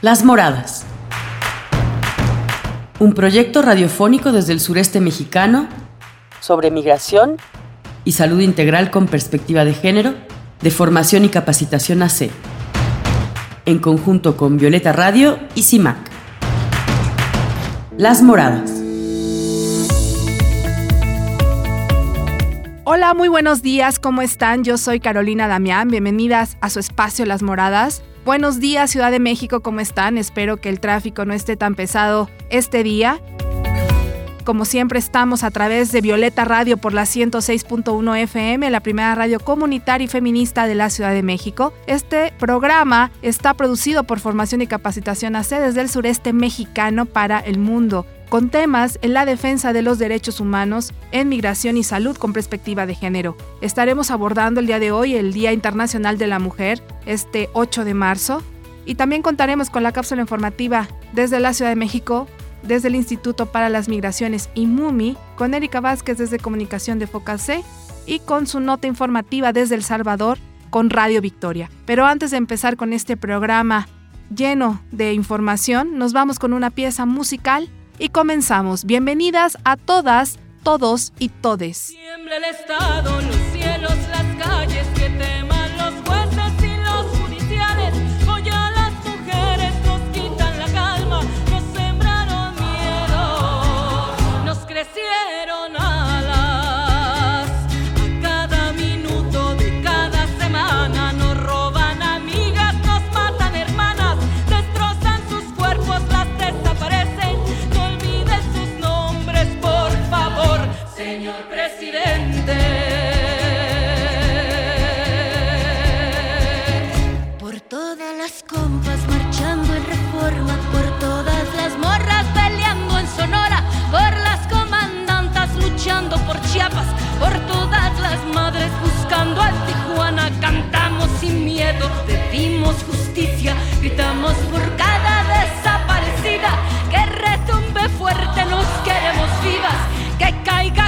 Las Moradas. Un proyecto radiofónico desde el sureste mexicano sobre migración y salud integral con perspectiva de género, de formación y capacitación AC, en conjunto con Violeta Radio y CIMAC. Las Moradas. Hola, muy buenos días, ¿cómo están? Yo soy Carolina Damián, bienvenidas a su espacio Las Moradas. Buenos días, Ciudad de México, ¿cómo están? Espero que el tráfico no esté tan pesado este día. Como siempre estamos a través de Violeta Radio por la 106.1 FM, la primera radio comunitaria y feminista de la Ciudad de México. Este programa está producido por Formación y Capacitación AC desde el sureste mexicano para el mundo con temas en la defensa de los derechos humanos en migración y salud con perspectiva de género. Estaremos abordando el día de hoy el Día Internacional de la Mujer, este 8 de marzo, y también contaremos con la cápsula informativa desde la Ciudad de México, desde el Instituto para las Migraciones IMUMI, con Erika Vázquez desde Comunicación de Focalce y con su nota informativa desde El Salvador con Radio Victoria. Pero antes de empezar con este programa lleno de información, nos vamos con una pieza musical y comenzamos. Bienvenidas a todas, todos y todes. el Estado, los cielos, las calles presidente. Por todas las compas marchando en reforma, por todas las morras peleando en Sonora, por las comandantas luchando por Chiapas, por todas las madres buscando a Tijuana, cantamos sin miedo, pedimos justicia, gritamos por cada desaparecida, que retumbe fuerte, nos queremos vivas, que caiga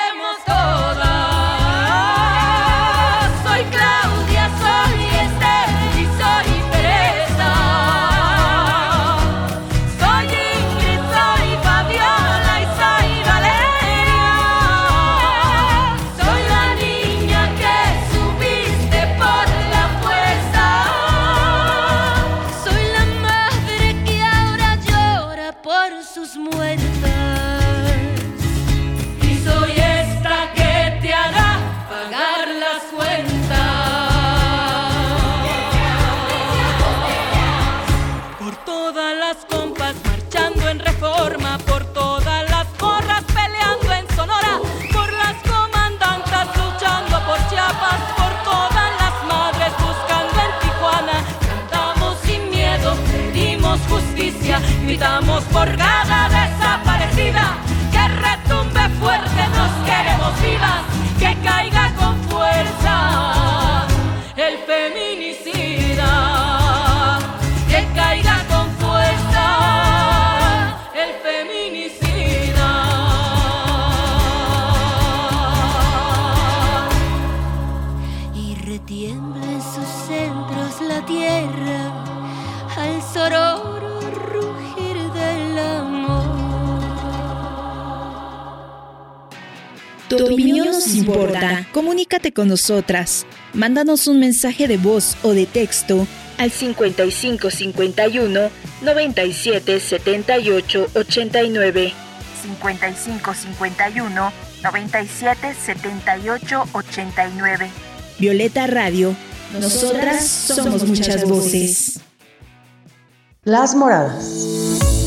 por cada importa. Comunícate con nosotras. Mándanos un mensaje de voz o de texto al 55 51 97 78 89. 55 51 97 78 89. Violeta Radio. Nosotras somos muchas voces. Las Moradas.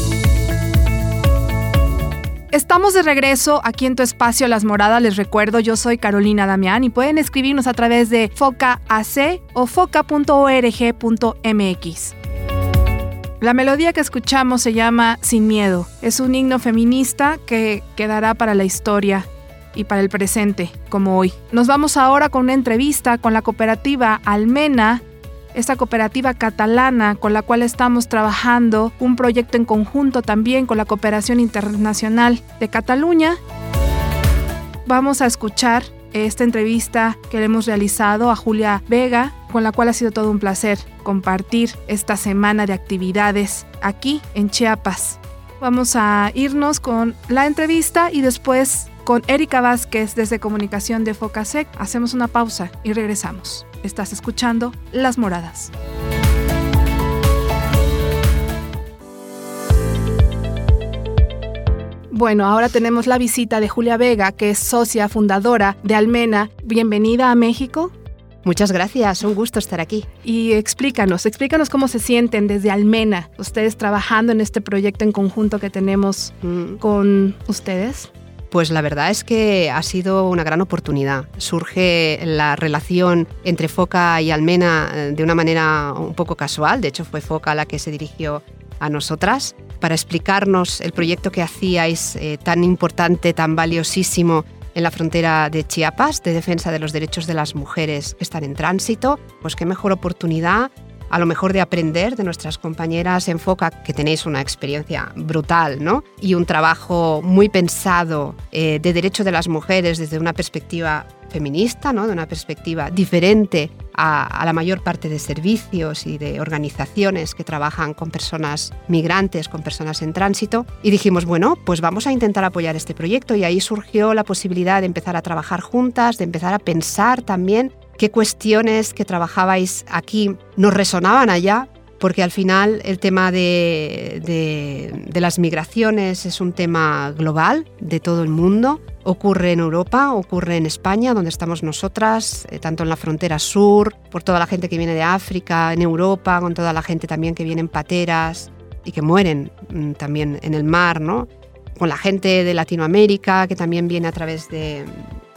Estamos de regreso aquí en tu espacio Las Moradas. Les recuerdo, yo soy Carolina Damián y pueden escribirnos a través de FOCAAC o foca.org.mx. La melodía que escuchamos se llama Sin Miedo. Es un himno feminista que quedará para la historia. y para el presente, como hoy. Nos vamos ahora con una entrevista con la cooperativa Almena, esta cooperativa catalana con la cual estamos trabajando un proyecto en conjunto también con la Cooperación Internacional de Cataluña. Vamos a escuchar esta entrevista que le hemos realizado a Julia Vega, con la cual ha sido todo un placer compartir esta semana de actividades aquí en Chiapas. Vamos a irnos con la entrevista y después con Erika Vázquez desde Comunicación de Focasec. Hacemos una pausa y regresamos. Estás escuchando Las Moradas. Bueno, ahora tenemos la visita de Julia Vega, que es socia fundadora de Almena. Bienvenida a México. Muchas gracias, un gusto estar aquí. Y explícanos, explícanos cómo se sienten desde Almena, ustedes trabajando en este proyecto en conjunto que tenemos mm. con ustedes. Pues la verdad es que ha sido una gran oportunidad. Surge la relación entre Foca y Almena eh, de una manera un poco casual. De hecho, fue Foca la que se dirigió a nosotras para explicarnos el proyecto que hacíais eh, tan importante, tan valiosísimo en la frontera de Chiapas de defensa de los derechos de las mujeres que están en tránsito. Pues qué mejor oportunidad a lo mejor de aprender de nuestras compañeras en FOCA, que tenéis una experiencia brutal, ¿no? Y un trabajo muy pensado eh, de derechos de las mujeres desde una perspectiva feminista, ¿no? de una perspectiva diferente a, la mayor parte de servicios y de organizaciones que trabajan con personas migrantes, con personas en tránsito. Y dijimos, bueno, pues vamos a intentar apoyar este proyecto y ahí surgió la posibilidad de empezar a trabajar juntas, de empezar a pensar también qué cuestiones que trabajabais aquí nos resonaban allá, porque al final el tema de, las migraciones es un tema global de todo el mundo. Ocurre en Europa, ocurre en España, donde estamos nosotras, eh, tanto en la frontera sur, por toda la gente que viene de África, en Europa, con toda la gente también que viene en pateras y que mueren mm, también en el mar, ¿no? con la gente de Latinoamérica, que también viene a través de,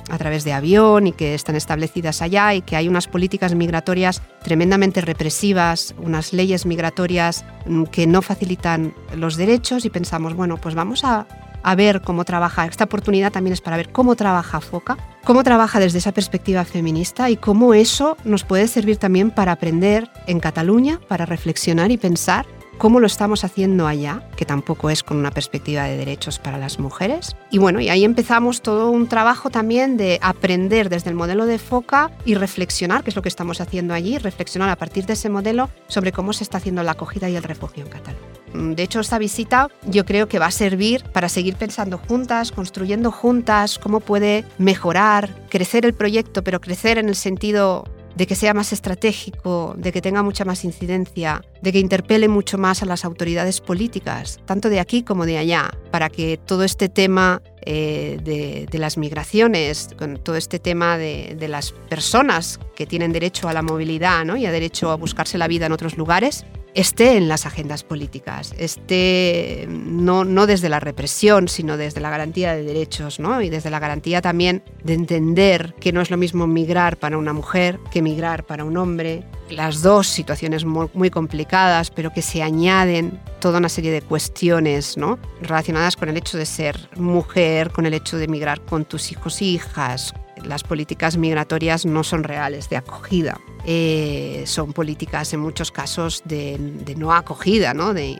a través de avión y que están establecidas allá y que hay unas políticas migratorias tremendamente represivas, unas leyes migratorias mm, que no facilitan los derechos y pensamos, bueno, pues vamos a, a ver cómo trabaja. Esta oportunidad también es para ver cómo trabaja FOCA, cómo trabaja desde esa perspectiva feminista y cómo eso nos puede servir también para aprender en Cataluña, para reflexionar y pensar cómo lo estamos haciendo allá, que tampoco es con una perspectiva de derechos para las mujeres. Y bueno, y ahí empezamos todo un trabajo también de aprender desde el modelo de FOCA y reflexionar, que es lo que estamos haciendo allí, reflexionar a partir de ese modelo sobre cómo se está haciendo la acogida y el refugio en Cataluña. Mm, de hecho, esta visita yo creo que va a servir para seguir pensando juntas, construyendo juntas cómo puede mejorar, crecer el proyecto, pero crecer en el sentido de que sea más estratégico, de que tenga mucha más incidencia, de que interpele mucho más a las autoridades políticas, tanto de aquí como de allá, para que todo este tema eh, de, las migraciones, con todo este tema de, las personas que tienen derecho a la movilidad ¿no? y a derecho a buscarse la vida en otros lugares, esté en las agendas políticas, esté no, no desde la represión, sino desde la garantía de derechos ¿no? y desde la garantía también de entender que no es lo mismo migrar para una mujer que migrar para un hombre. Las dos situaciones muy, muy complicadas, pero que se añaden toda una serie de cuestiones ¿no? relacionadas con el hecho de ser mujer, con el hecho de migrar con tus hijos e hijas, las políticas migratorias no son reales de acogida. Eh, son políticas en muchos casos de, no acogida, ¿no? De,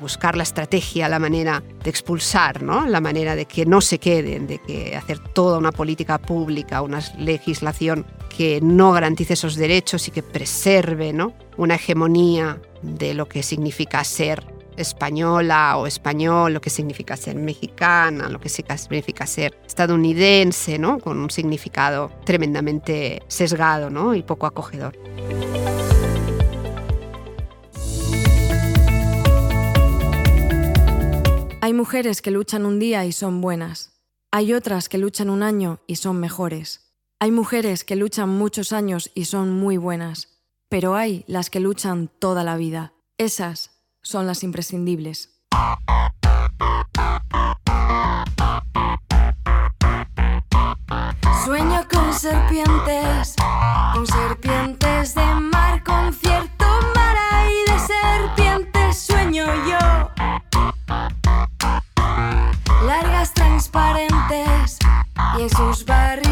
buscar la estrategia, la manera de expulsar, ¿no? la manera de que no se queden, de que hacer toda una política pública, una legislación que no garantice esos derechos y que preserve ¿no? una hegemonía de lo que significa ser española o español, lo que significa ser mexicana, lo que significa ser estadounidense, ¿no? Con un significado tremendamente sesgado, ¿no? Y poco acogedor. Hay mujeres que luchan un día y son buenas. Hay otras que luchan un año y son mejores. Hay mujeres que luchan muchos años y son muy buenas. Pero hay las que luchan toda la vida. Esas son las imprescindibles. Sueño con serpientes, con serpientes de mar, con cierto mar y de serpientes sueño yo. Largas, transparentes y en sus barrigas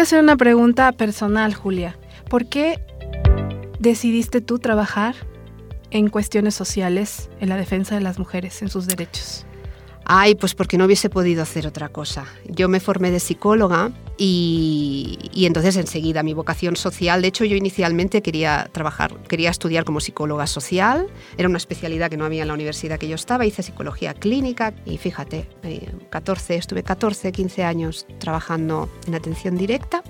quiero hacer una pregunta personal, Julia. ¿Por qué decidiste tú trabajar en cuestiones sociales, en la defensa de las mujeres, en sus derechos? Ay, pues porque no hubiese podido hacer otra cosa. Yo me formé de psicóloga y, y entonces enseguida mi vocación social, de hecho yo inicialmente quería trabajar, quería estudiar como psicóloga social, era una especialidad que no había en la universidad que yo estaba, hice psicología clínica y fíjate, eh, 14, estuve 14, 15 años trabajando en atención directa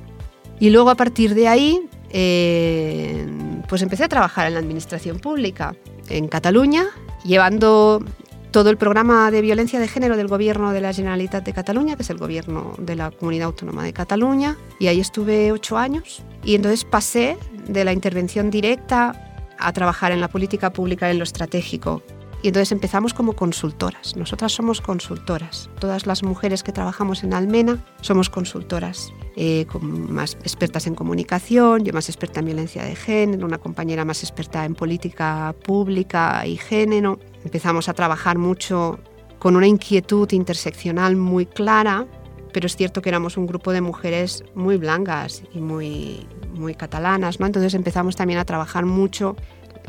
y luego a partir de ahí eh, pues empecé a trabajar en la administración pública en Cataluña, llevando todo el programa de violencia de género del gobierno de la Generalitat de Cataluña, que es el gobierno de la Comunidad Autónoma de Cataluña, y ahí estuve ocho años. Y entonces pasé de la intervención directa a trabajar en la política pública, en lo estratégico. Y entonces empezamos como consultoras. Nosotras somos consultoras. Todas las mujeres que trabajamos en Almena somos consultoras, eh, más expertas en comunicación, yo más experta en violencia de género, una compañera más experta en política pública y género. Empezamos a trabajar mucho con una inquietud interseccional muy clara, pero es cierto que éramos un grupo de mujeres muy blancas y muy, muy catalanas. Entonces empezamos también a trabajar mucho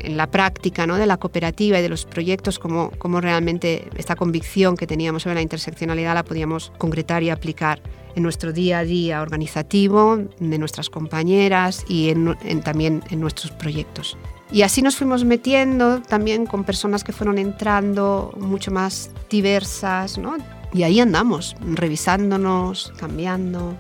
en la práctica ¿no? de la cooperativa y de los proyectos, cómo, cómo realmente esta convicción que teníamos sobre la interseccionalidad la podíamos concretar y aplicar en nuestro día a día organizativo, de nuestras compañeras y también en nuestros proyectos. Y así nos fuimos metiendo también con personas que fueron entrando mucho más diversas, ¿no? Y ahí andamos, revisándonos, cambiando,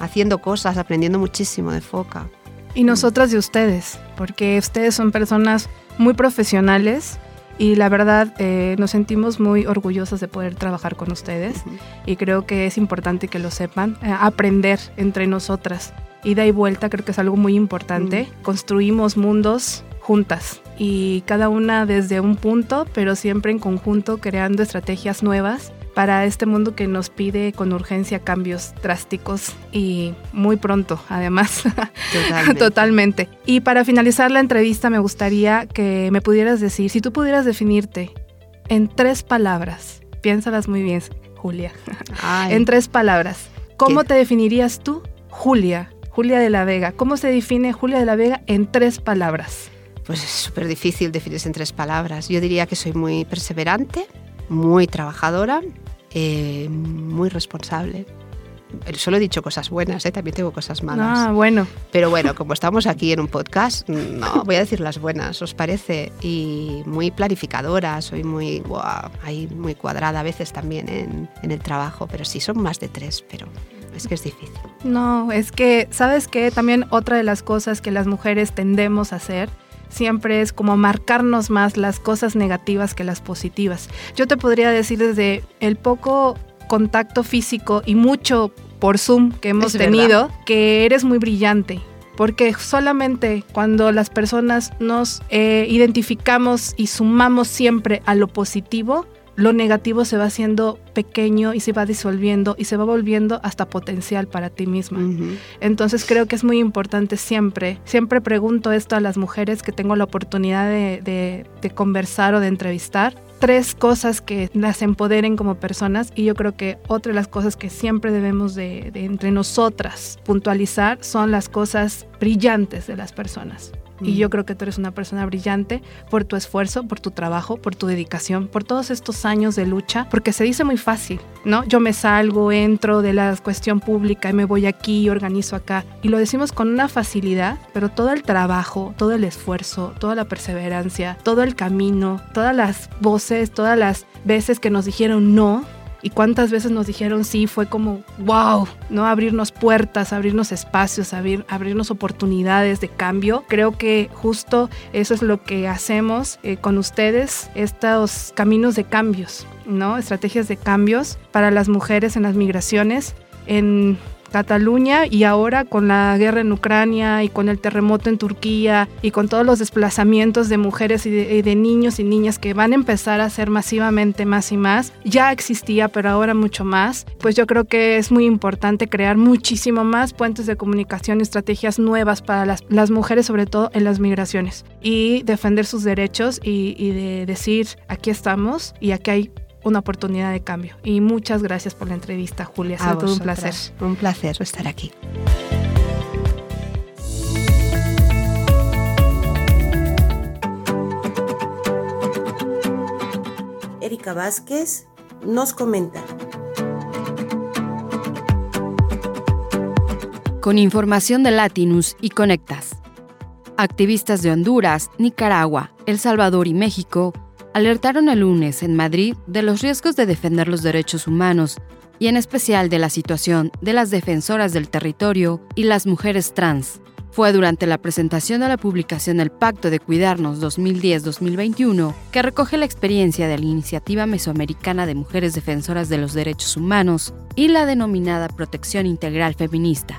haciendo cosas, aprendiendo muchísimo de FOCA. Y nosotras de ustedes, porque ustedes son personas muy profesionales y la verdad eh, nos sentimos muy orgullosas de poder trabajar con ustedes y creo que es importante que lo sepan, eh, aprender entre nosotras. Ida y vuelta creo que es algo muy importante. Construimos mundos juntas y cada una desde un punto, pero siempre en conjunto creando estrategias nuevas para este mundo que nos pide con urgencia cambios drásticos y muy pronto, además. Totalmente. Totalmente. Y para finalizar la entrevista me gustaría que me pudieras decir, si tú pudieras definirte en tres palabras, piénsalas muy bien, Julia, Ay. en tres palabras, ¿cómo ¿Qué? te definirías tú, Julia? Julia de la Vega. ¿Cómo se define Julia de la Vega en tres palabras? Pues es súper difícil definirse en tres palabras. Yo diría que soy muy perseverante, muy trabajadora, eh, muy responsable. Solo he dicho cosas buenas, ¿eh? también tengo cosas malas. Ah, bueno. Pero bueno, como estamos aquí en un podcast, no, voy a decir las buenas, ¿os parece? Y muy planificadora, soy muy, buah, ahí muy cuadrada a veces también en, en el trabajo, pero sí son más de tres, pero es que es difícil. No, es que, ¿sabes qué? También otra de las cosas que las mujeres tendemos a hacer siempre es como marcarnos más las cosas negativas que las positivas. Yo te podría decir desde el poco contacto físico y mucho por Zoom que hemos Es tenido, que eres muy brillante. Porque solamente cuando las personas nos eh, identificamos y sumamos siempre a lo positivo, lo negativo se va haciendo pequeño y se va disolviendo y se va volviendo hasta potencial para ti misma. Entonces creo que es muy importante siempre, siempre pregunto esto a las mujeres que tengo la oportunidad de, de- de conversar o de entrevistar. Tres cosas que las empoderen como personas y yo creo que otra de las cosas que siempre debemos de, de entre nosotras puntualizar son las cosas brillantes de las personas. Y yo creo que tú eres una persona brillante por tu esfuerzo, por tu trabajo, por tu dedicación, por todos estos años de lucha, porque se dice muy fácil, ¿no? Yo me salgo, entro de la cuestión pública y me voy aquí, organizo acá. Y lo decimos con una facilidad, pero todo el trabajo, todo el esfuerzo, toda la perseverancia, todo el camino, todas las voces, todas las veces que nos dijeron no, y cuántas veces nos dijeron sí, fue como wow, ¿no? Abrirnos puertas, abrirnos espacios, abrir, abrirnos oportunidades de cambio. Creo que justo eso es lo que hacemos eh, con ustedes, estos caminos de cambios, ¿no? Estrategias de cambios para las mujeres en las migraciones, en Cataluña y ahora con la guerra en Ucrania y con el terremoto en Turquía y con todos los desplazamientos de mujeres y de, niños y niñas que van a empezar a ser masivamente más y más, ya existía, pero ahora mucho más, pues yo creo que es muy importante crear muchísimo más puentes de comunicación y estrategias nuevas para las, las mujeres, sobre todo en las migraciones, y defender sus derechos y, y de decir, aquí estamos y aquí hay una oportunidad de cambio. Y muchas gracias por la entrevista, Julia. Ha A sido todo un placer. Un placer estar aquí. Erika Vázquez nos comenta. Con información de Latinus y Conectas. Activistas de Honduras, Nicaragua, El Salvador y México alertaron el lunes en Madrid de los riesgos de defender los derechos humanos y en especial de la situación de las defensoras del territorio y las mujeres trans. Fue durante la presentación de la publicación del Pacto de Cuidarnos 2010-2021 que recoge la experiencia de la Iniciativa Mesoamericana de Mujeres Defensoras de los Derechos Humanos y la denominada Protección Integral Feminista.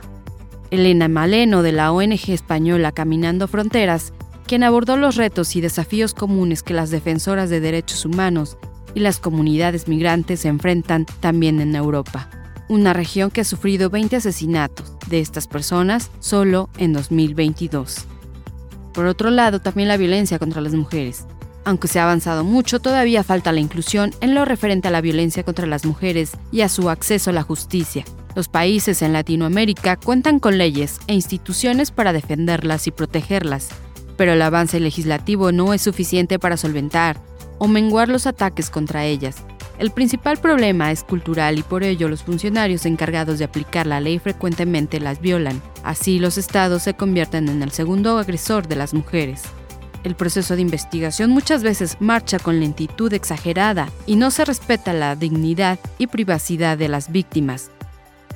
Elena Maleno de la ONG española Caminando Fronteras, quien abordó los retos y desafíos comunes que las defensoras de derechos humanos y las comunidades migrantes se enfrentan también en Europa, una región que ha sufrido 20 asesinatos de estas personas solo en 2022. Por otro lado, también la violencia contra las mujeres. Aunque se ha avanzado mucho, todavía falta la inclusión en lo referente a la violencia contra las mujeres y a su acceso a la justicia. Los países en Latinoamérica cuentan con leyes e instituciones para defenderlas y protegerlas, pero el avance legislativo no es suficiente para solventar o menguar los ataques contra ellas. El principal problema es cultural y por ello los funcionarios encargados de aplicar la ley frecuentemente las violan. Así los estados se convierten en el segundo agresor de las mujeres. El proceso de investigación muchas veces marcha con lentitud exagerada y no se respeta la dignidad y privacidad de las víctimas.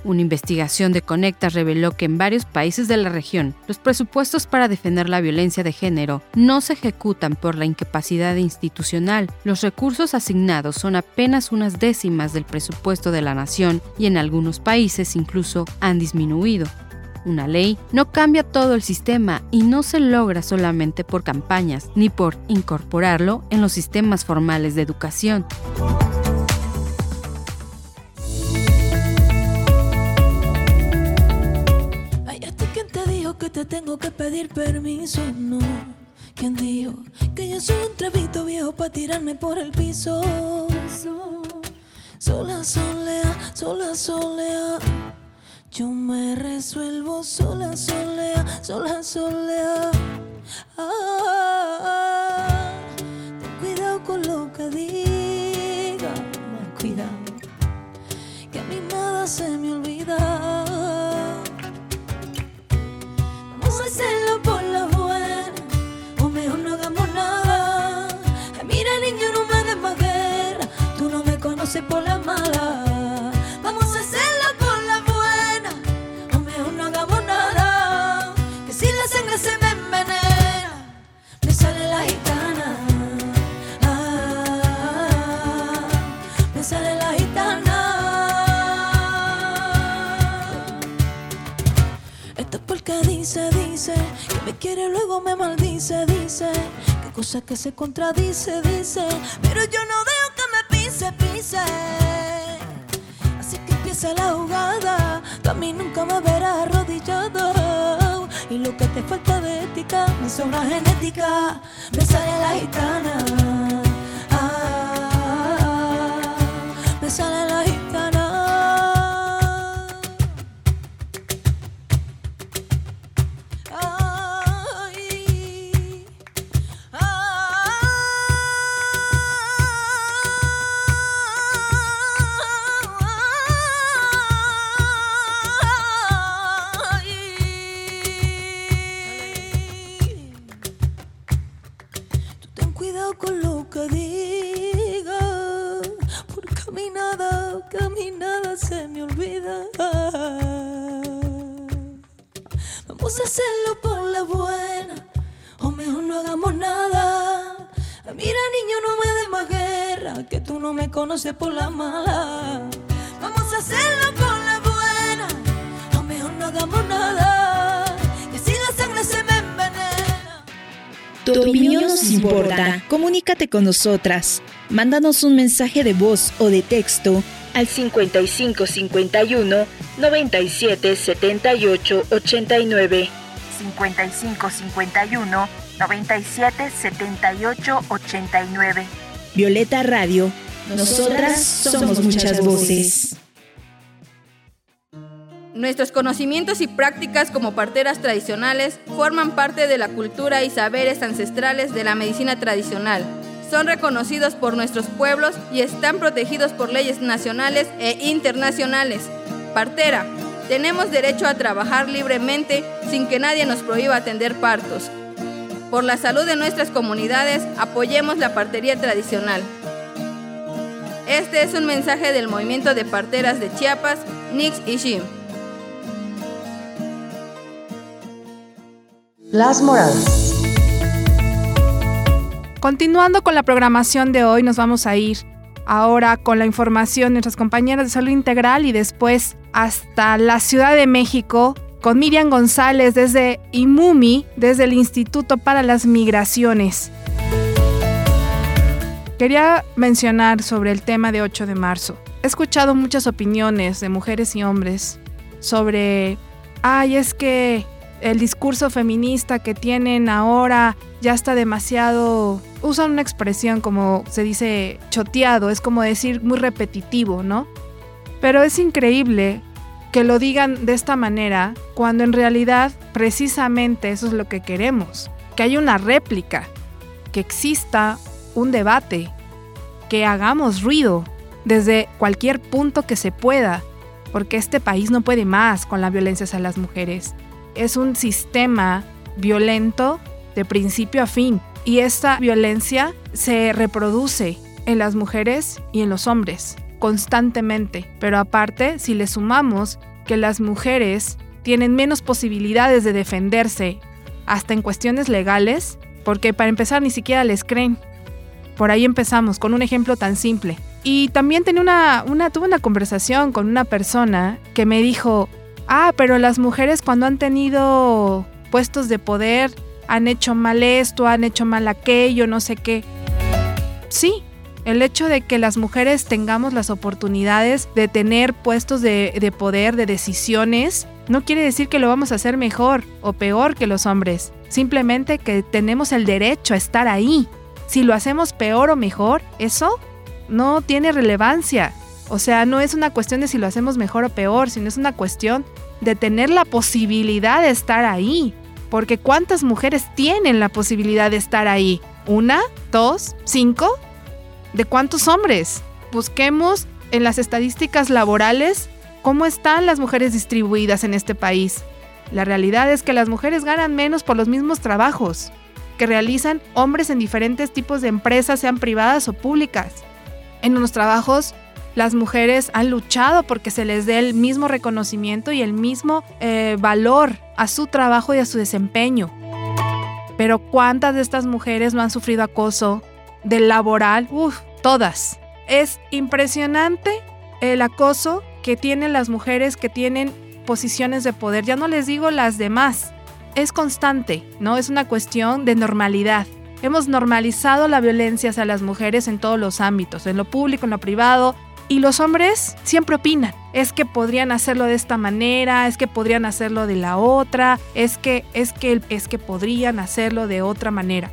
Una investigación de Conectas reveló que en varios países de la región los presupuestos para defender la violencia de género no se ejecutan por la incapacidad institucional. Los recursos asignados son apenas unas décimas del presupuesto de la nación y en algunos países incluso han disminuido. Una ley no cambia todo el sistema y no se logra solamente por campañas ni por incorporarlo en los sistemas formales de educación. Pedir permiso? No. ¿Quién dijo que yo soy un trevito viejo para tirarme por el piso? Sola, solea, sola, solea. Yo me resuelvo sola, solea, sola, solea. Ah, ten cuidado con lo que diga, cuidado, que a mí nada se me olvida. Vamos a hacerlo por la buena, o mejor no hagamos nada. Mira, niño, no me des más tú no me conoces por la mala. Me quiere, luego me maldice, dice. Qué cosa que se contradice, dice. Pero yo no dejo que me pise, pise. Así que empieza la jugada. Tú a mí nunca me verás arrodillado. Y lo que te falta de ética, me sobra genética. Me sale la gitana. Con nosotras. Mándanos un mensaje de voz o de texto al 55 51 97 78 89. 55 51 97 78 89. Violeta Radio. Nosotras somos muchas voces. Nuestros conocimientos y prácticas como parteras tradicionales forman parte de la cultura y saberes ancestrales de la medicina tradicional. Son reconocidos por nuestros pueblos y están protegidos por leyes nacionales e internacionales. Partera, tenemos derecho a trabajar libremente sin que nadie nos prohíba atender partos. Por la salud de nuestras comunidades, apoyemos la partería tradicional. Este es un mensaje del movimiento de parteras de Chiapas, Nix y Shim. Las moradas. Continuando con la programación de hoy, nos vamos a ir ahora con la información de nuestras compañeras de salud integral y después hasta la Ciudad de México con Miriam González desde IMUMI, desde el Instituto para las Migraciones. Quería mencionar sobre el tema de 8 de marzo. He escuchado muchas opiniones de mujeres y hombres sobre, ay, es que el discurso feminista que tienen ahora ya está demasiado... Usan una expresión como se dice choteado, es como decir muy repetitivo, ¿no? Pero es increíble que lo digan de esta manera cuando en realidad precisamente eso es lo que queremos, que haya una réplica, que exista un debate, que hagamos ruido desde cualquier punto que se pueda, porque este país no puede más con la violencia hacia las mujeres. Es un sistema violento de principio a fin y esta violencia se reproduce en las mujeres y en los hombres constantemente. Pero aparte, si le sumamos que las mujeres tienen menos posibilidades de defenderse, hasta en cuestiones legales, porque para empezar ni siquiera les creen. Por ahí empezamos con un ejemplo tan simple. Y también tenía una, una, tuve una conversación con una persona que me dijo, ah, pero las mujeres cuando han tenido puestos de poder han hecho mal esto, han hecho mal aquello, no sé qué. Sí, el hecho de que las mujeres tengamos las oportunidades de tener puestos de, de, poder, de decisiones, no quiere decir que lo vamos a hacer mejor o peor que los hombres. Simplemente que tenemos el derecho a estar ahí. Si lo hacemos peor o mejor, eso no tiene relevancia. O sea, no es una cuestión de si lo hacemos mejor o peor, sino es una cuestión de tener la posibilidad de estar ahí. Porque ¿cuántas mujeres tienen la posibilidad de estar ahí? ¿Una? ¿Dos? ¿Cinco? ¿De cuántos hombres? Busquemos en las estadísticas laborales cómo están las mujeres distribuidas en este país. La realidad es que las mujeres ganan menos por los mismos trabajos que realizan hombres en diferentes tipos de empresas, sean privadas o públicas. En unos trabajos, las mujeres han luchado porque se les dé el mismo reconocimiento y el mismo eh, valor a su trabajo y a su desempeño. Pero ¿cuántas de estas mujeres no han sufrido acoso del laboral? Uf, todas. Es impresionante el acoso que tienen las mujeres que tienen posiciones de poder. Ya no les digo las demás, es constante, ¿no? Es una cuestión de normalidad. Hemos normalizado la violencia hacia las mujeres en todos los ámbitos, en lo público, en lo privado, y los hombres siempre opinan. Es que podrían hacerlo de esta manera, es que podrían hacerlo de la otra, es que es que es que podrían hacerlo de otra manera.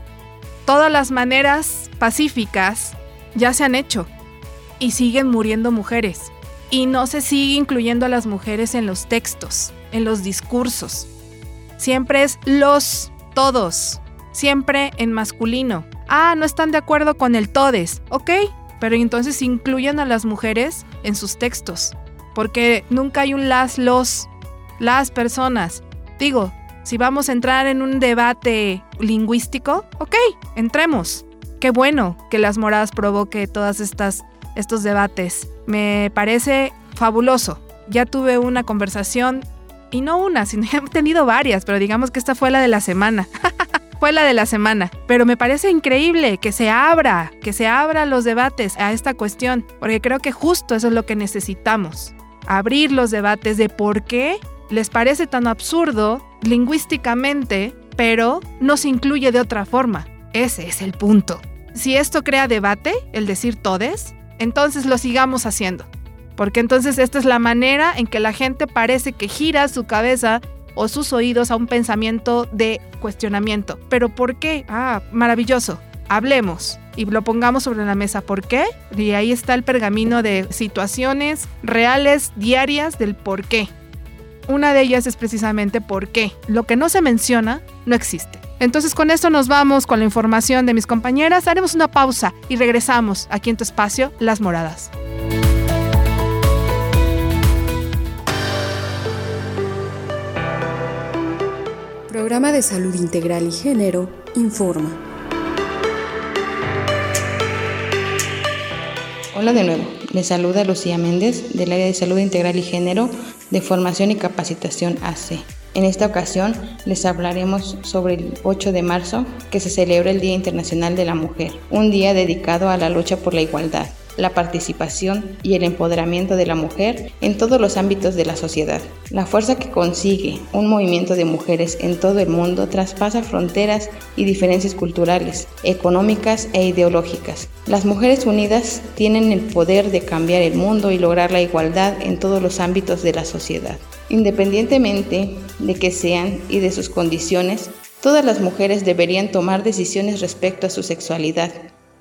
Todas las maneras pacíficas ya se han hecho y siguen muriendo mujeres. Y no se sigue incluyendo a las mujeres en los textos, en los discursos. Siempre es los, todos, siempre en masculino. Ah, no están de acuerdo con el todes, ok, pero entonces incluyan a las mujeres en sus textos, porque nunca hay un las, los, las personas. Digo, si vamos a entrar en un debate lingüístico, ok, entremos. Qué bueno que las moradas provoque todas estas estos debates. Me parece fabuloso. Ya tuve una conversación, y no una, sino he tenido varias, pero digamos que esta fue la de la semana. fue la de la semana. Pero me parece increíble que se abra, que se abra los debates a esta cuestión, porque creo que justo eso es lo que necesitamos. Abrir los debates de por qué les parece tan absurdo lingüísticamente, pero no se incluye de otra forma. Ese es el punto. Si esto crea debate, el decir todes, entonces lo sigamos haciendo. Porque entonces esta es la manera en que la gente parece que gira su cabeza o sus oídos a un pensamiento de cuestionamiento. ¿Pero por qué? Ah, maravilloso. Hablemos y lo pongamos sobre la mesa. ¿Por qué? Y ahí está el pergamino de situaciones reales, diarias del por qué. Una de ellas es precisamente por qué. Lo que no se menciona no existe. Entonces con esto nos vamos con la información de mis compañeras, haremos una pausa y regresamos aquí en tu espacio, Las Moradas. Programa de Salud Integral y Género informa. Hola de nuevo, les saluda Lucía Méndez del área de Salud Integral y Género de Formación y Capacitación AC. En esta ocasión les hablaremos sobre el 8 de marzo, que se celebra el Día Internacional de la Mujer, un día dedicado a la lucha por la igualdad, la participación y el empoderamiento de la mujer en todos los ámbitos de la sociedad. La fuerza que consigue un movimiento de mujeres en todo el mundo traspasa fronteras y diferencias culturales, económicas e ideológicas. Las mujeres unidas tienen el poder de cambiar el mundo y lograr la igualdad en todos los ámbitos de la sociedad. Independientemente de que sean y de sus condiciones, todas las mujeres deberían tomar decisiones respecto a su sexualidad,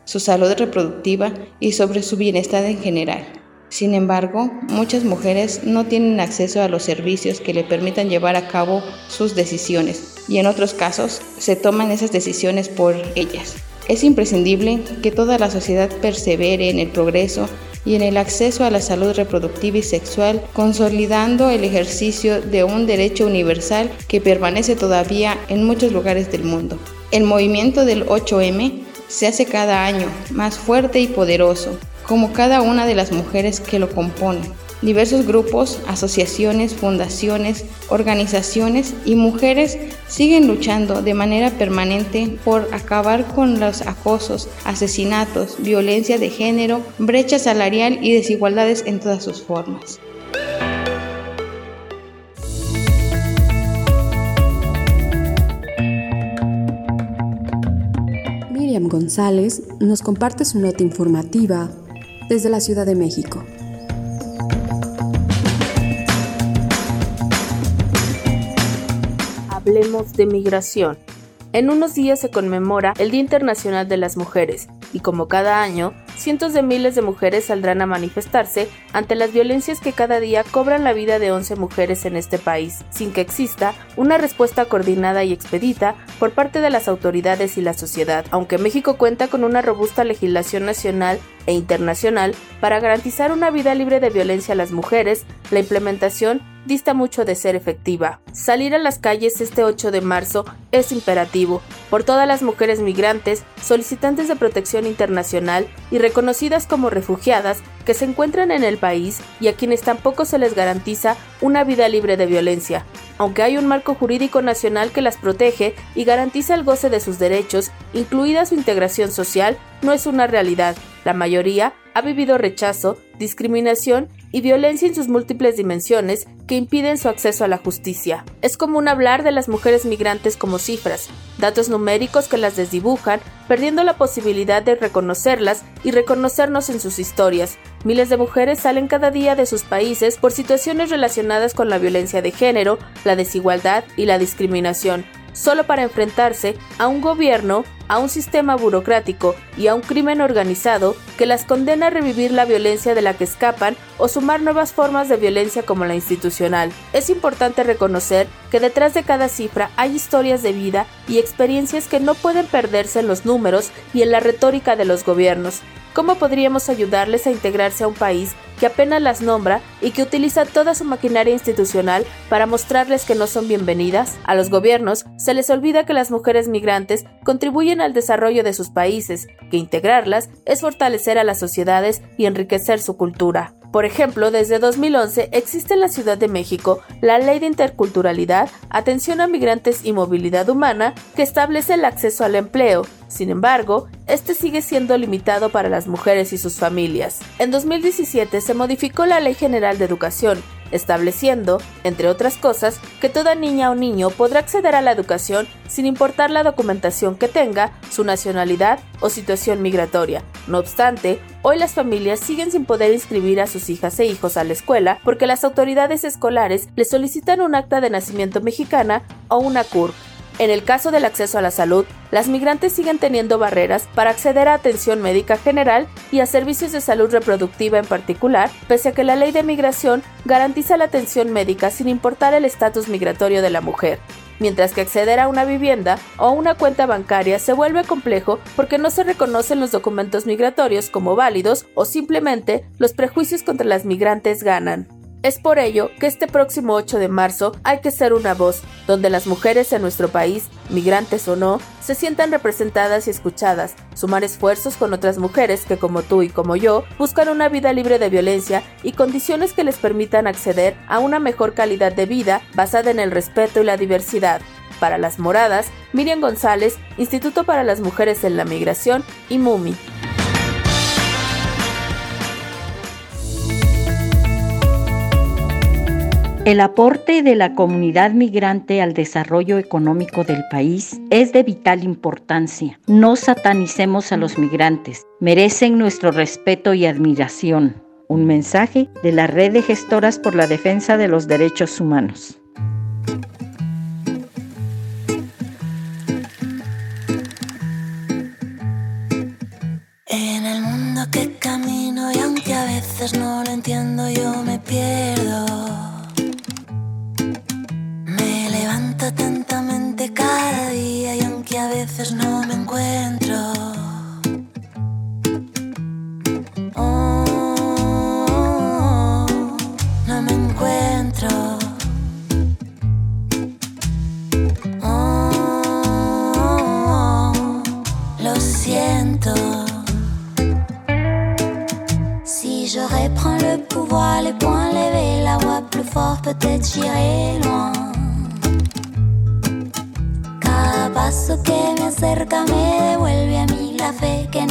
su salud reproductiva y sobre su bienestar en general. Sin embargo, muchas mujeres no tienen acceso a los servicios que le permitan llevar a cabo sus decisiones y en otros casos se toman esas decisiones por ellas. Es imprescindible que toda la sociedad persevere en el progreso y en el acceso a la salud reproductiva y sexual, consolidando el ejercicio de un derecho universal que permanece todavía en muchos lugares del mundo. El movimiento del 8M se hace cada año más fuerte y poderoso, como cada una de las mujeres que lo componen. Diversos grupos, asociaciones, fundaciones, organizaciones y mujeres siguen luchando de manera permanente por acabar con los acosos, asesinatos, violencia de género, brecha salarial y desigualdades en todas sus formas. González nos comparte su nota informativa desde la Ciudad de México. Hablemos de migración. En unos días se conmemora el Día Internacional de las Mujeres y como cada año, cientos de miles de mujeres saldrán a manifestarse ante las violencias que cada día cobran la vida de 11 mujeres en este país, sin que exista una respuesta coordinada y expedita por parte de las autoridades y la sociedad. Aunque México cuenta con una robusta legislación nacional e internacional para garantizar una vida libre de violencia a las mujeres, la implementación dista mucho de ser efectiva. Salir a las calles este 8 de marzo es imperativo por todas las mujeres migrantes, solicitantes de protección internacional y reconocidas como refugiadas que se encuentran en el país y a quienes tampoco se les garantiza una vida libre de violencia. Aunque hay un marco jurídico nacional que las protege y garantiza el goce de sus derechos, incluida su integración social, no es una realidad. La mayoría ha vivido rechazo discriminación y violencia en sus múltiples dimensiones que impiden su acceso a la justicia. Es común hablar de las mujeres migrantes como cifras, datos numéricos que las desdibujan, perdiendo la posibilidad de reconocerlas y reconocernos en sus historias. Miles de mujeres salen cada día de sus países por situaciones relacionadas con la violencia de género, la desigualdad y la discriminación, solo para enfrentarse a un gobierno, a un sistema burocrático y a un crimen organizado que las condena a revivir la violencia de la que escapan o sumar nuevas formas de violencia como la institucional. Es importante reconocer que detrás de cada cifra hay historias de vida y experiencias que no pueden perderse en los números y en la retórica de los gobiernos. ¿Cómo podríamos ayudarles a integrarse a un país que apenas las nombra y que utiliza toda su maquinaria institucional para mostrarles que no son bienvenidas? A los gobiernos se les olvida que las mujeres migrantes contribuyen al desarrollo de sus países, que integrarlas es fortalecer a las sociedades y enriquecer su cultura. Por ejemplo, desde 2011 existe en la Ciudad de México la Ley de Interculturalidad, Atención a Migrantes y Movilidad Humana, que establece el acceso al empleo. Sin embargo, este sigue siendo limitado para las mujeres y sus familias. En 2017 se modificó la Ley General de Educación, estableciendo, entre otras cosas, que toda niña o niño podrá acceder a la educación sin importar la documentación que tenga, su nacionalidad o situación migratoria. No obstante, hoy las familias siguen sin poder inscribir a sus hijas e hijos a la escuela porque las autoridades escolares les solicitan un acta de nacimiento mexicana o una CUR, en el caso del acceso a la salud, las migrantes siguen teniendo barreras para acceder a atención médica general y a servicios de salud reproductiva en particular, pese a que la ley de migración garantiza la atención médica sin importar el estatus migratorio de la mujer mientras que acceder a una vivienda o una cuenta bancaria se vuelve complejo porque no se reconocen los documentos migratorios como válidos o simplemente los prejuicios contra las migrantes ganan. Es por ello que este próximo 8 de marzo hay que ser una voz, donde las mujeres en nuestro país, migrantes o no, se sientan representadas y escuchadas, sumar esfuerzos con otras mujeres que como tú y como yo buscan una vida libre de violencia y condiciones que les permitan acceder a una mejor calidad de vida basada en el respeto y la diversidad. Para las moradas, Miriam González, Instituto para las Mujeres en la Migración y MUMI. El aporte de la comunidad migrante al desarrollo económico del país es de vital importancia. No satanicemos a los migrantes, merecen nuestro respeto y admiración. Un mensaje de la Red de Gestoras por la Defensa de los Derechos Humanos. En el mundo que camino y aunque a veces no lo entiendo, yo me pierdo. Atentamente cada día y aunque a veces no me encuentro. Oh, no me encuentro. Oh, lo siento. Si je reprends le pouvoir, les poings levés, la voix plus fort, peut-être j'irai acerca me devuelve a mí la fe que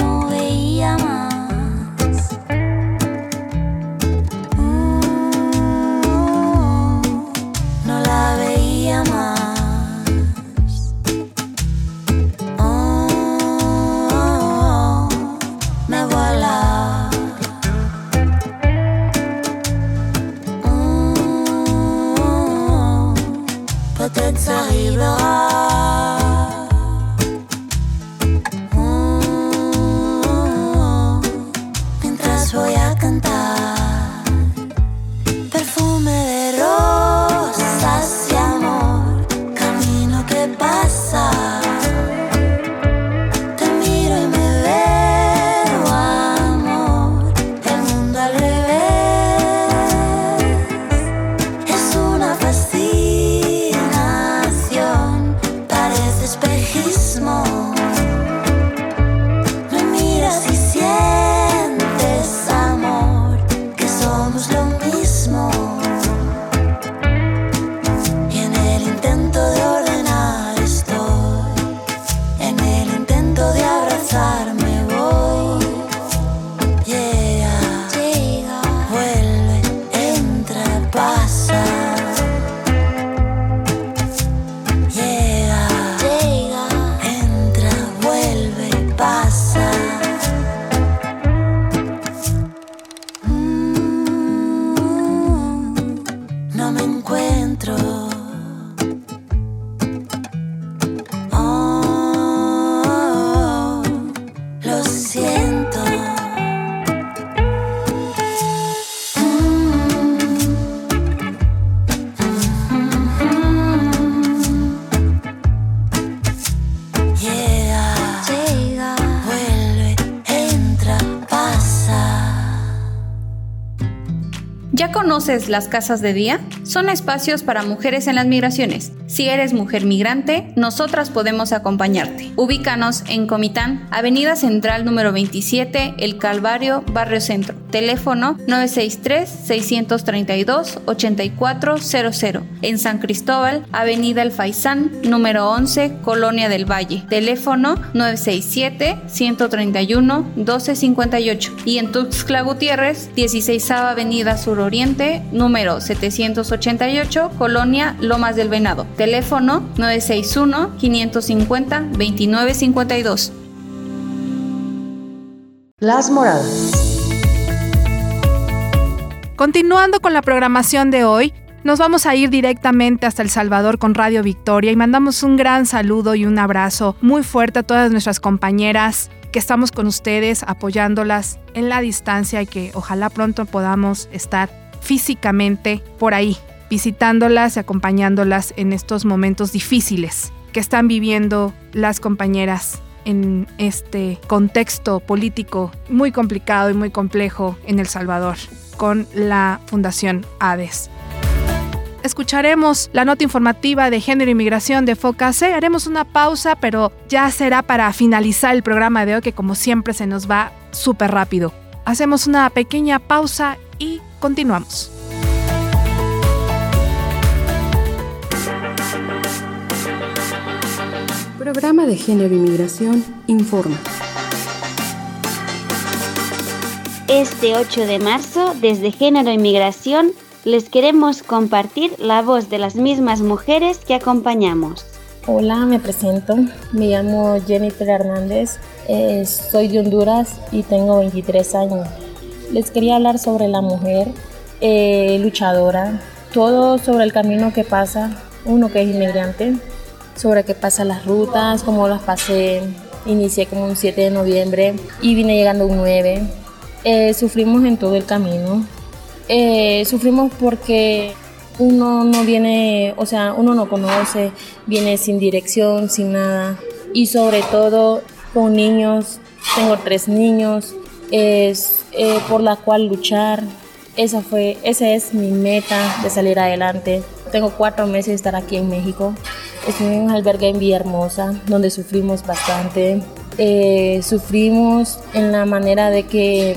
¿Ya conoces las casas de día? Son espacios para mujeres en las migraciones. Si eres mujer migrante, nosotras podemos acompañarte. Ubícanos en Comitán, Avenida Central número 27, El Calvario, Barrio Centro. Teléfono 963-632-8400. En San Cristóbal, Avenida El Faisán, número 11, Colonia del Valle. Teléfono 967-131-1258. Y en Tuxtla Gutiérrez, 16 Avenida Sur Oriente, número 788, Colonia Lomas del Venado. Teléfono 961-550-2952. Las Moradas. Continuando con la programación de hoy, nos vamos a ir directamente hasta El Salvador con Radio Victoria y mandamos un gran saludo y un abrazo muy fuerte a todas nuestras compañeras que estamos con ustedes apoyándolas en la distancia y que ojalá pronto podamos estar físicamente por ahí, visitándolas y acompañándolas en estos momentos difíciles que están viviendo las compañeras en este contexto político muy complicado y muy complejo en El Salvador con la Fundación ADES. Escucharemos la nota informativa de género y migración de FOCAC. Haremos una pausa, pero ya será para finalizar el programa de hoy, que como siempre se nos va súper rápido. Hacemos una pequeña pausa y continuamos. Programa de Género y Migración informa. Este 8 de marzo, desde Género y Migración, les queremos compartir la voz de las mismas mujeres que acompañamos. Hola, me presento. Me llamo Jennifer Hernández. eh, soy de Honduras y tengo 23 años. Les quería hablar sobre la mujer eh, luchadora, todo sobre el camino que pasa uno que es inmigrante, sobre qué pasa las rutas, cómo las pasé. Inicié como un 7 de noviembre y vine llegando un 9. Eh, sufrimos en todo el camino. Eh, sufrimos porque uno no viene, o sea, uno no conoce, viene sin dirección, sin nada. Y sobre todo con niños, tengo tres niños, es eh, por la cual luchar. Esa fue, esa es mi meta de salir adelante. Tengo cuatro meses de estar aquí en México. Estoy en un albergue en Villahermosa, donde sufrimos bastante. Eh, sufrimos en la manera de que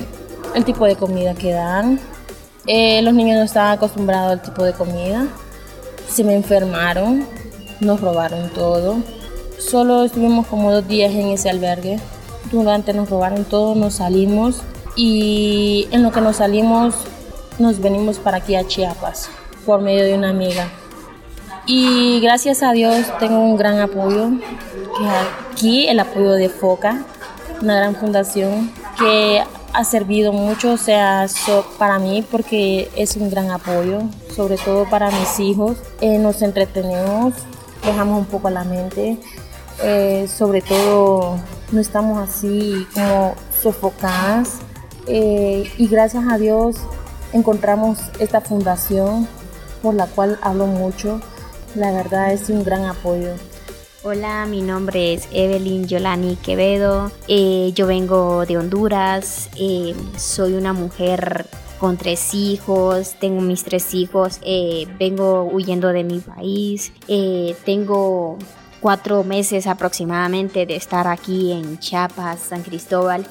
el tipo de comida que dan, eh, los niños no estaban acostumbrados al tipo de comida. Se me enfermaron, nos robaron todo. Solo estuvimos como dos días en ese albergue. Durante nos robaron todo, nos salimos y en lo que nos salimos nos venimos para aquí a Chiapas por medio de una amiga. Y gracias a Dios tengo un gran apoyo, aquí el apoyo de FOCA, una gran fundación que ha servido mucho, o sea, para mí porque es un gran apoyo, sobre todo para mis hijos. Eh, nos entretenemos, dejamos un poco la mente, eh, sobre todo no estamos así como sofocadas eh, y gracias a Dios encontramos esta fundación por la cual hablo mucho. La verdad es un gran apoyo. Hola, mi nombre es Evelyn Yolani Quevedo. Eh, yo vengo de Honduras. eh, soy una mujer con tres hijos. Tengo mis tres hijos. eh, vengo huyendo de mi país. eh, tengo cuatro meses aproximadamente de estar aquí en Chiapas, San Cristóbal.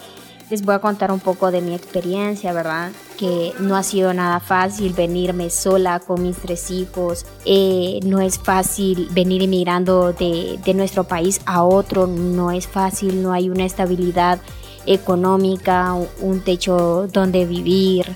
Les voy a contar un poco de mi experiencia, ¿verdad? Que no ha sido nada fácil venirme sola con mis tres hijos. Eh, no es fácil venir emigrando de, de nuestro país a otro. No es fácil, no hay una estabilidad económica, un techo donde vivir.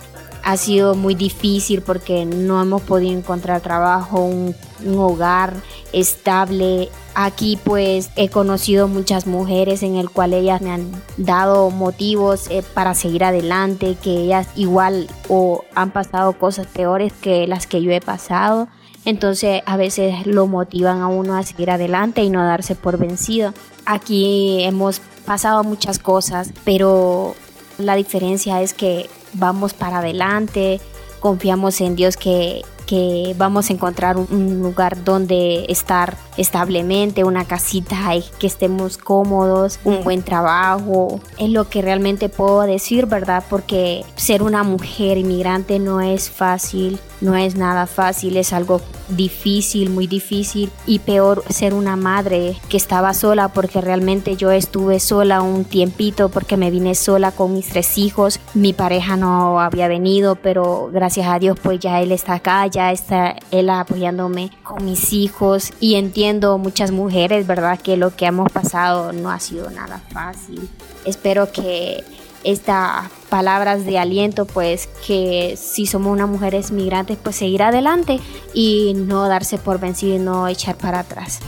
Ha sido muy difícil porque no hemos podido encontrar trabajo, un, un hogar estable. Aquí pues he conocido muchas mujeres en el cual ellas me han dado motivos eh, para seguir adelante, que ellas igual o han pasado cosas peores que las que yo he pasado. Entonces a veces lo motivan a uno a seguir adelante y no darse por vencido. Aquí hemos pasado muchas cosas, pero la diferencia es que vamos para adelante, confiamos en Dios que que vamos a encontrar un lugar donde estar establemente, una casita que estemos cómodos, un buen trabajo. Es lo que realmente puedo decir, ¿verdad? Porque ser una mujer inmigrante no es fácil, no es nada fácil, es algo difícil, muy difícil y peor ser una madre que estaba sola porque realmente yo estuve sola un tiempito porque me vine sola con mis tres hijos, mi pareja no había venido pero gracias a Dios pues ya él está acá, ya está él apoyándome con mis hijos y entiendo muchas mujeres, ¿verdad? Que lo que hemos pasado no ha sido nada fácil. Espero que estas palabras de aliento, pues que si somos unas mujeres migrantes, pues seguir adelante y no darse por vencido y no echar para atrás.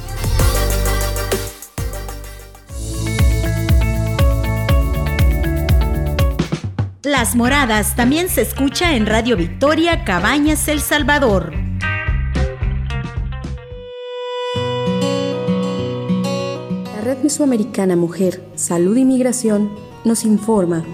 Las Moradas también se escucha en Radio Victoria Cabañas El Salvador. La Red Mesoamericana Mujer, Salud y Migración nos informa.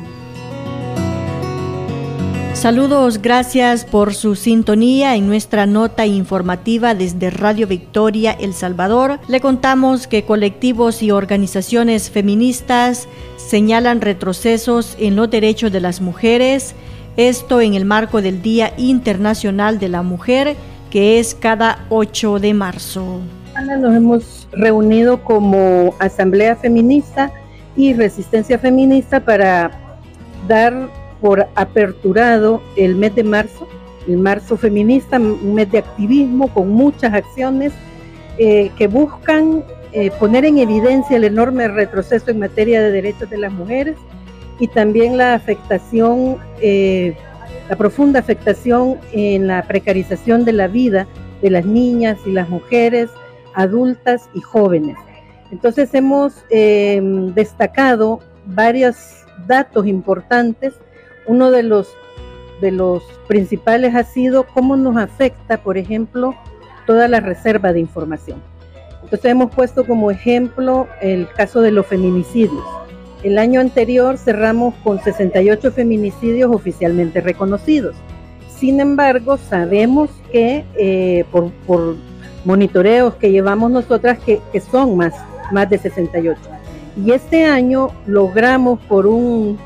Saludos, gracias por su sintonía en nuestra nota informativa desde Radio Victoria El Salvador. Le contamos que colectivos y organizaciones feministas señalan retrocesos en los derechos de las mujeres, esto en el marco del Día Internacional de la Mujer, que es cada 8 de marzo. Nos hemos reunido como Asamblea Feminista y Resistencia Feminista para dar por aperturado el mes de marzo, el marzo feminista, un mes de activismo con muchas acciones eh, que buscan eh, poner en evidencia el enorme retroceso en materia de derechos de las mujeres y también la afectación, eh, la profunda afectación en la precarización de la vida de las niñas y las mujeres adultas y jóvenes. Entonces hemos destacado varios datos importantes uno de los, de los principales ha sido cómo nos afecta, por ejemplo, toda la reserva de información. Entonces hemos puesto como ejemplo el caso de los feminicidios. El año anterior cerramos con 68 feminicidios oficialmente reconocidos. Sin embargo, sabemos que eh, por, monitoreos que llevamos nosotras que, que son más, más de 68. Y este año logramos por un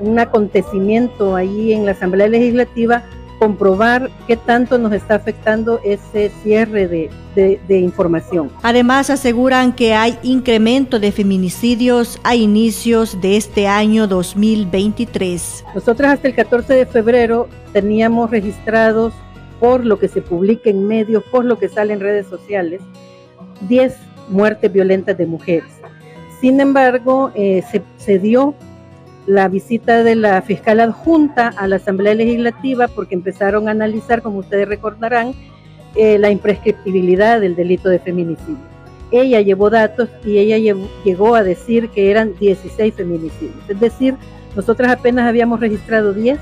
un acontecimiento ahí en la Asamblea Legislativa, comprobar qué tanto nos está afectando ese cierre de, de, información. Además, aseguran que hay incremento de feminicidios a inicios de este año 2023. Nosotros hasta el 14 de febrero teníamos registrados, por lo que se publica en medios, por lo que sale en redes sociales, 10 muertes violentas de mujeres. Sin embargo, eh, se, se dio la visita de la fiscal adjunta a la Asamblea Legislativa porque empezaron a analizar, como ustedes recordarán, eh, la imprescriptibilidad del delito de feminicidio. Ella llevó datos y ella llegó a decir que eran 16 feminicidios. Es decir, nosotras apenas habíamos registrado 10,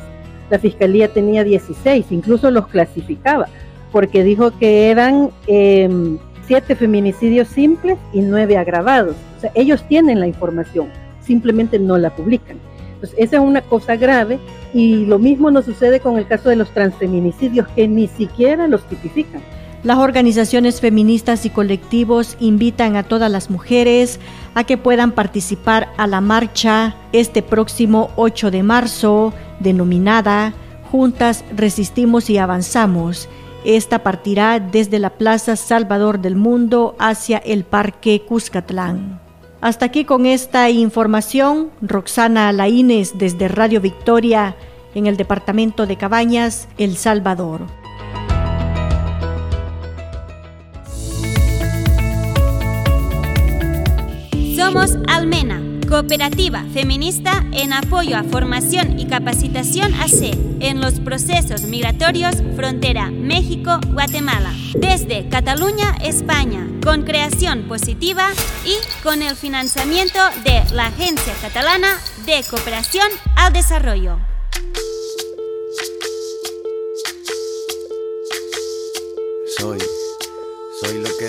la fiscalía tenía 16, incluso los clasificaba, porque dijo que eran eh, em, 7 feminicidios simples y 9 agravados. O sea, ellos tienen la información, simplemente no la publican. Esa es una cosa grave y lo mismo nos sucede con el caso de los transfeminicidios que ni siquiera los tipifican. Las organizaciones feministas y colectivos invitan a todas las mujeres a que puedan participar a la marcha este próximo 8 de marzo, denominada Juntas Resistimos y Avanzamos. Esta partirá desde la Plaza Salvador del Mundo hacia el Parque Cuscatlán. Hasta aquí con esta información, Roxana Laínez desde Radio Victoria en el departamento de Cabañas, El Salvador. Somos Almena Cooperativa feminista en apoyo a formación y capacitación AC en los procesos migratorios frontera México-Guatemala. Desde Cataluña, España, con creación positiva y con el financiamiento de la Agencia Catalana de Cooperación al Desarrollo. Soy soy lo que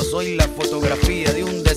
soy la fotografía de un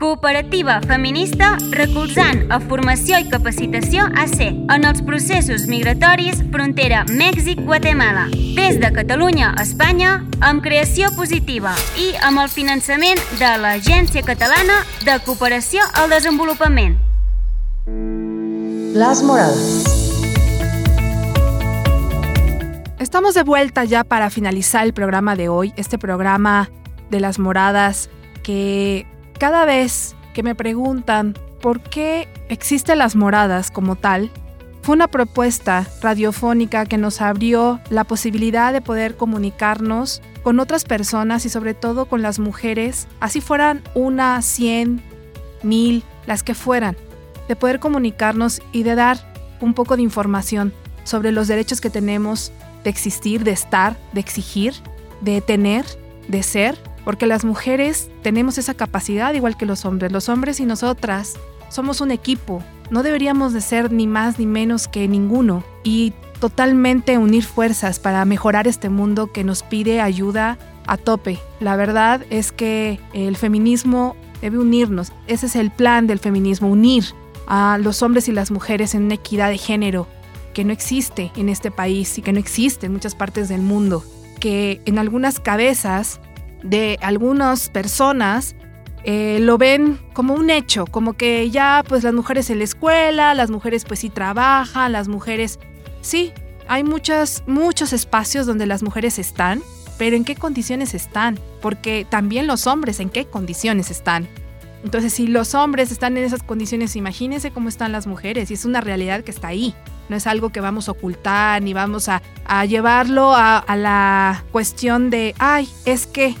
cooperativa feminista recolzant a formació i capacitació AC en els processos migratoris frontera Mèxic-Guatemala. Des de Catalunya a Espanya, amb creació positiva i amb el finançament de l'Agència Catalana de Cooperació al Desenvolupament. Las moradas. Estamos de vuelta ya para finalizar el programa de hoy, este programa de las moradas que cada vez que me preguntan por qué existen las moradas como tal, fue una propuesta radiofónica que nos abrió la posibilidad de poder comunicarnos con otras personas y sobre todo con las mujeres, así fueran una, cien, mil, las que fueran, de poder comunicarnos y de dar un poco de información sobre los derechos que tenemos de existir, de estar, de exigir, de tener, de ser, porque las mujeres tenemos esa capacidad igual que los hombres. Los hombres y nosotras somos un equipo, no deberíamos de ser ni más ni menos que ninguno y totalmente unir fuerzas para mejorar este mundo que nos pide ayuda a tope. La verdad es que el feminismo debe unirnos, ese es el plan del feminismo, unir a los hombres y las mujeres en una equidad de género que no existe en este país y que no existe en muchas partes del mundo, que en algunas cabezas de algunas personas eh, lo ven como un hecho, como que ya pues las mujeres en la escuela, las mujeres pues sí trabajan, las mujeres sí, hay muchos, muchos espacios donde las mujeres están, pero ¿en qué condiciones están? Porque también los hombres en qué condiciones están. Entonces, si los hombres están en esas condiciones, imagínense cómo están las mujeres. Y es una realidad que está ahí. No es algo que vamos a ocultar ni vamos a, a llevarlo a la cuestión de, ay, es que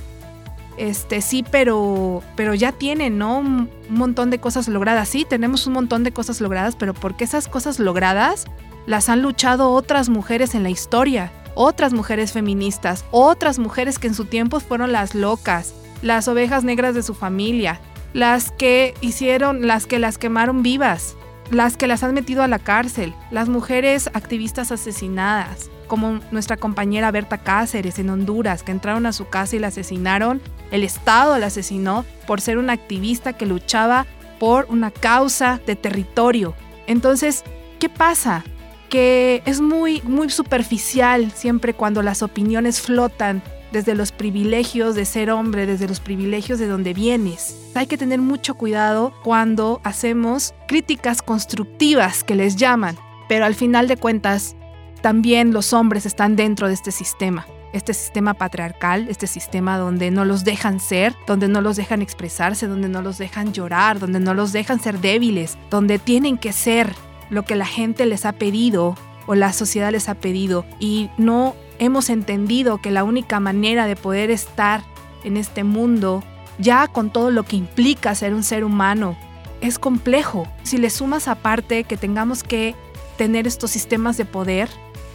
este sí, pero, pero ya tienen, ¿no? Un, montón de cosas logradas. Sí, tenemos un montón de cosas logradas, pero porque esas cosas logradas las han luchado otras mujeres en la historia, otras mujeres feministas, otras mujeres que en su tiempo fueron las locas, las ovejas negras de su familia, las que hicieron, las que las quemaron vivas, las que las han metido a la cárcel, las mujeres activistas asesinadas, como nuestra compañera Berta Cáceres en Honduras, que entraron a su casa y la asesinaron. El Estado la asesinó por ser una activista que luchaba por una causa de territorio. Entonces, ¿qué pasa? Que es muy, muy superficial siempre cuando las opiniones flotan desde los privilegios de ser hombre, desde los privilegios de donde vienes. Hay que tener mucho cuidado cuando hacemos críticas constructivas que les llaman, pero al final de cuentas también los hombres están dentro de este sistema. Este sistema patriarcal, este sistema donde no los dejan ser, donde no los dejan expresarse, donde no los dejan llorar, donde no los dejan ser débiles, donde tienen que ser lo que la gente les ha pedido o la sociedad les ha pedido y no hemos entendido que la única manera de poder estar en este mundo, ya con todo lo que implica ser un ser humano, es complejo. Si le sumas aparte que tengamos que tener estos sistemas de poder,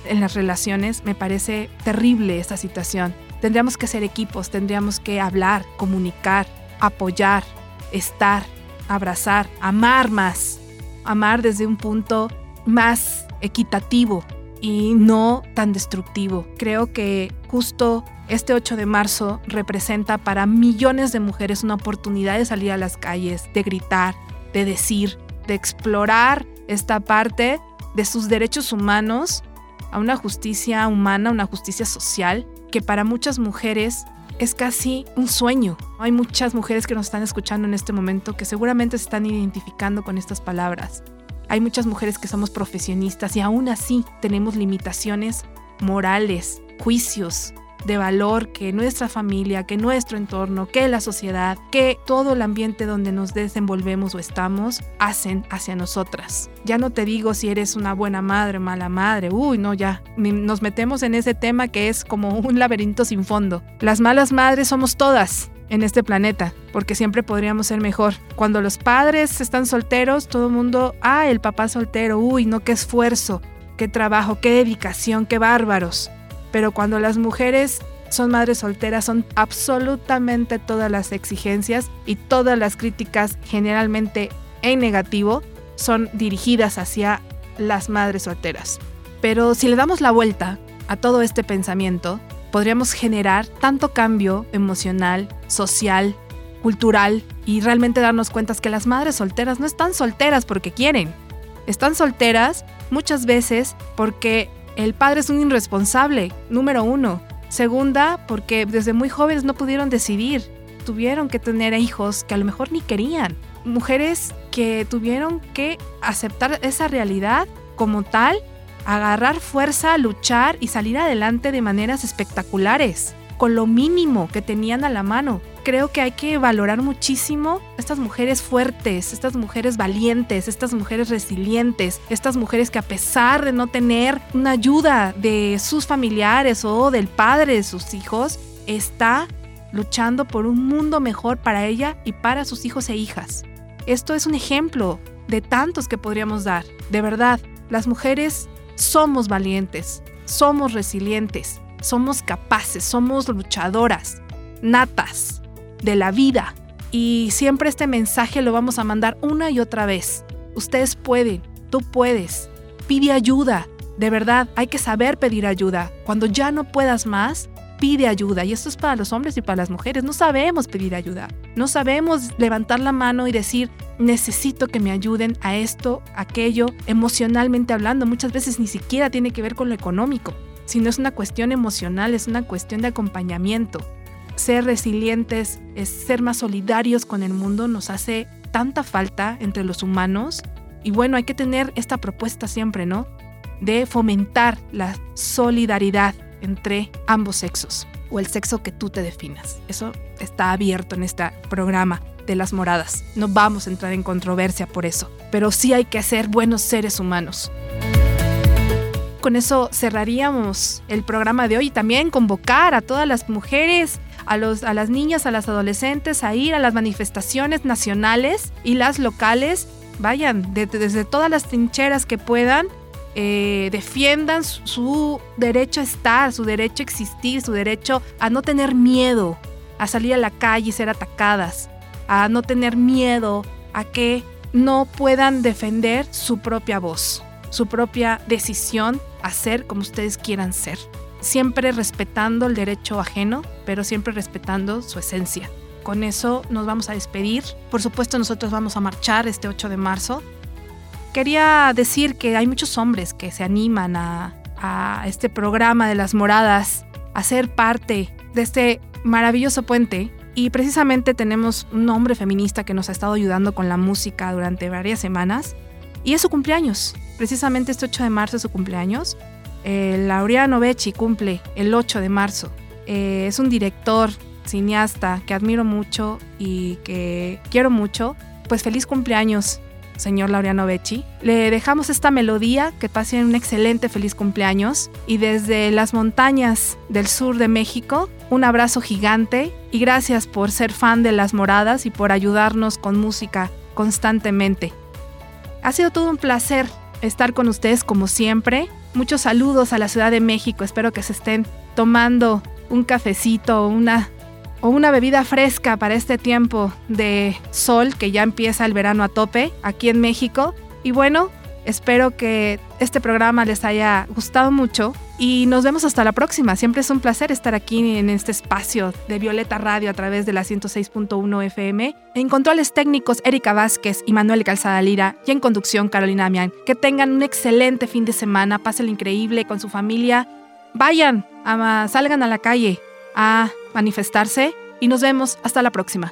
en las relaciones, me parece terrible esta situación. Tendríamos que ser equipos, tendríamos que hablar, comunicar, apoyar, estar, abrazar, amar más, amar desde un punto más equitativo y no tan destructivo. Creo que justo este 8 de marzo representa para millones de mujeres una oportunidad de salir a las calles, de gritar, de decir, de explorar esta parte de sus derechos humanos a una justicia humana, una justicia social, que para muchas mujeres es casi un sueño. Hay muchas mujeres que nos están escuchando en este momento que seguramente se están identificando con estas palabras. Hay muchas mujeres que somos profesionistas y aún así tenemos limitaciones morales, juicios, de valor que nuestra familia, que nuestro entorno, que la sociedad, que todo el ambiente donde nos desenvolvemos o estamos hacen hacia nosotras. Ya no te digo si eres una buena madre, mala madre, uy, no, ya. Nos metemos en ese tema que es como un laberinto sin fondo. Las malas madres somos todas, en este planeta, porque siempre podríamos ser mejor. Cuando los padres están solteros, todo el mundo, ah, el papá soltero, uy, no, qué esfuerzo, qué trabajo, qué dedicación, qué bárbaros. Pero cuando las mujeres son madres solteras, son absolutamente todas las exigencias y todas las críticas, generalmente en negativo, son dirigidas hacia las madres solteras. Pero si le damos la vuelta a todo este pensamiento, podríamos generar tanto cambio emocional, social, cultural y realmente darnos cuenta que las madres solteras no están solteras porque quieren. Están solteras muchas veces porque el padre es un irresponsable, número uno. Segunda, porque desde muy jóvenes no pudieron decidir. Tuvieron que tener hijos que a lo mejor ni querían. Mujeres que tuvieron que aceptar esa realidad como tal, agarrar fuerza, luchar y salir adelante de maneras espectaculares, con lo mínimo que tenían a la mano creo que hay que valorar muchísimo estas mujeres fuertes, estas mujeres valientes, estas mujeres resilientes, estas mujeres que a pesar de no tener una ayuda de sus familiares o del padre de sus hijos, está luchando por un mundo mejor para ella y para sus hijos e hijas. Esto es un ejemplo de tantos que podríamos dar. De verdad, las mujeres somos valientes, somos resilientes, somos capaces, somos luchadoras, natas de la vida. Y siempre este mensaje lo vamos a mandar una y otra vez. Ustedes pueden, tú puedes. Pide ayuda. De verdad, hay que saber pedir ayuda. Cuando ya no puedas más, pide ayuda. Y esto es para los hombres y para las mujeres. No sabemos pedir ayuda. No sabemos levantar la mano y decir, necesito que me ayuden a esto, aquello, emocionalmente hablando. Muchas veces ni siquiera tiene que ver con lo económico, sino es una cuestión emocional, es una cuestión de acompañamiento ser resilientes, es ser más solidarios con el mundo, nos hace tanta falta entre los humanos. Y bueno, hay que tener esta propuesta siempre, ¿no? De fomentar la solidaridad entre ambos sexos o el sexo que tú te definas. Eso está abierto en este programa. de las moradas. No vamos a entrar en controversia por eso, pero sí hay que ser buenos seres humanos. Con eso cerraríamos el programa de hoy y también convocar a todas las mujeres a, los, a las niñas, a las adolescentes a ir a las manifestaciones nacionales y las locales. Vayan desde todas las trincheras que puedan, eh, defiendan su, su derecho a estar, su derecho a existir, su derecho a no tener miedo, a salir a la calle y ser atacadas, a no tener miedo a que no puedan defender su propia voz, su propia decisión a ser como ustedes quieran ser siempre respetando el derecho ajeno, pero siempre respetando su esencia. Con eso nos vamos a despedir. Por supuesto, nosotros vamos a marchar este 8 de marzo. Quería decir que hay muchos hombres que se animan a, a este programa de las moradas, a ser parte de este maravilloso puente. Y precisamente tenemos un hombre feminista que nos ha estado ayudando con la música durante varias semanas. Y es su cumpleaños. Precisamente este 8 de marzo es su cumpleaños. Eh, Laureano Becci cumple el 8 de marzo. Eh, es un director, cineasta que admiro mucho y que quiero mucho. Pues feliz cumpleaños, señor Laureano Becci. Le dejamos esta melodía, que pasen un excelente feliz cumpleaños. Y desde las montañas del sur de México, un abrazo gigante y gracias por ser fan de Las Moradas y por ayudarnos con música constantemente. Ha sido todo un placer estar con ustedes como siempre. Muchos saludos a la Ciudad de México. Espero que se estén tomando un cafecito o una, o una bebida fresca para este tiempo de sol que ya empieza el verano a tope aquí en México. Y bueno, espero que este programa les haya gustado mucho y nos vemos hasta la próxima. Siempre es un placer estar aquí en este espacio de Violeta Radio a través de la 106.1 FM. En controles técnicos, Erika Vázquez y Manuel Calzada Lira. Y en conducción, Carolina Damián. Que tengan un excelente fin de semana. Pásenlo increíble con su familia. Vayan, a, salgan a la calle a manifestarse. Y nos vemos hasta la próxima.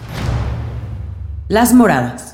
Las Moradas.